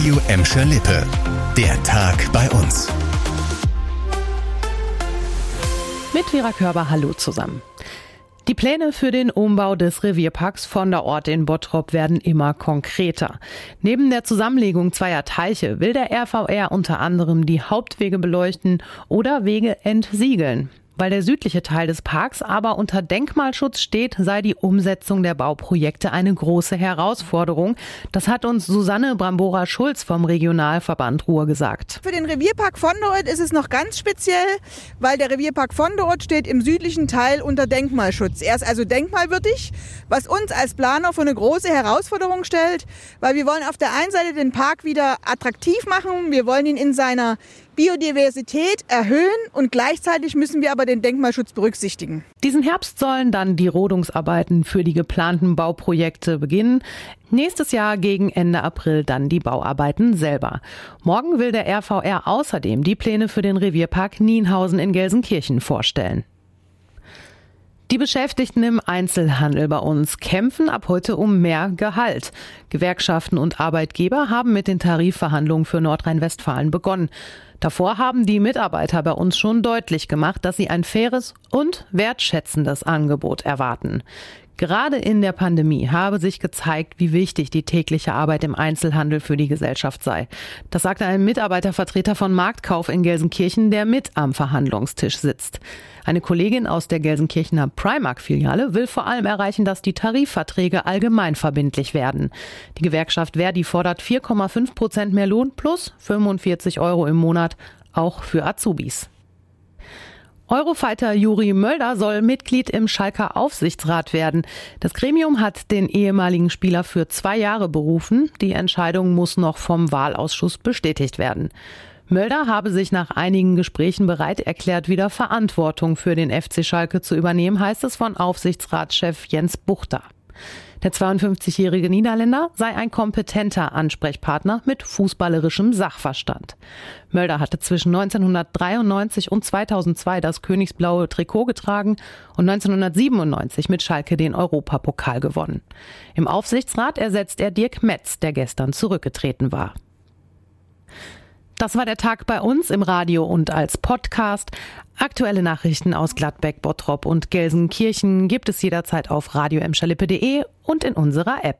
Radio Emscher Lippe. Der Tag bei uns. Mit Vera Körber, hallo zusammen. Die Pläne für den Umbau des Revierparks von der Ort in Bottrop werden immer konkreter. Neben der Zusammenlegung zweier Teiche will der RVR unter anderem die Hauptwege beleuchten oder Wege entsiegeln. Weil der südliche Teil des Parks aber unter Denkmalschutz steht, sei die Umsetzung der Bauprojekte eine große Herausforderung. Das hat uns Susanne Brambora-Schulz vom Regionalverband Ruhr gesagt. Für den Revierpark Vonderort ist es noch ganz speziell, weil der Revierpark Vonderort steht im südlichen Teil unter Denkmalschutz. Er ist also denkmalwürdig, was uns als Planer vor eine große Herausforderung stellt, weil wir wollen auf der einen Seite den Park wieder attraktiv machen, wir wollen ihn in seiner Biodiversität erhöhen und gleichzeitig müssen wir aber den Denkmalschutz berücksichtigen. Diesen Herbst sollen dann die Rodungsarbeiten für die geplanten Bauprojekte beginnen. Nächstes Jahr gegen Ende April dann die Bauarbeiten selber. Morgen will der RVR außerdem die Pläne für den Revierpark Nienhausen in Gelsenkirchen vorstellen. Die Beschäftigten im Einzelhandel bei uns kämpfen ab heute um mehr Gehalt. Gewerkschaften und Arbeitgeber haben mit den Tarifverhandlungen für Nordrhein-Westfalen begonnen. Davor haben die Mitarbeiter bei uns schon deutlich gemacht, dass sie ein faires und wertschätzendes Angebot erwarten. Gerade in der Pandemie habe sich gezeigt, wie wichtig die tägliche Arbeit im Einzelhandel für die Gesellschaft sei. Das sagte ein Mitarbeitervertreter von Marktkauf in Gelsenkirchen, der mit am Verhandlungstisch sitzt. Eine Kollegin aus der Gelsenkirchener Primark-Filiale will vor allem erreichen, dass die Tarifverträge allgemein verbindlich werden. Die Gewerkschaft Verdi fordert 4,5 Prozent mehr Lohn plus 45 Euro im Monat, auch für Azubis. Eurofighter Juri Mölder soll Mitglied im Schalker Aufsichtsrat werden. Das Gremium hat den ehemaligen Spieler für zwei Jahre berufen. Die Entscheidung muss noch vom Wahlausschuss bestätigt werden. Mölder habe sich nach einigen Gesprächen bereit erklärt, wieder Verantwortung für den FC Schalke zu übernehmen, heißt es von Aufsichtsratschef Jens Buchter. Der 52-jährige Niederländer sei ein kompetenter Ansprechpartner mit fußballerischem Sachverstand. Mölder hatte zwischen 1993 und 2002 das königsblaue Trikot getragen und 1997 mit Schalke den Europapokal gewonnen. Im Aufsichtsrat ersetzt er Dirk Metz, der gestern zurückgetreten war. Das war der Tag bei uns im Radio und als Podcast. Aktuelle Nachrichten aus Gladbeck, Bottrop und Gelsenkirchen gibt es jederzeit auf radio und in unserer App.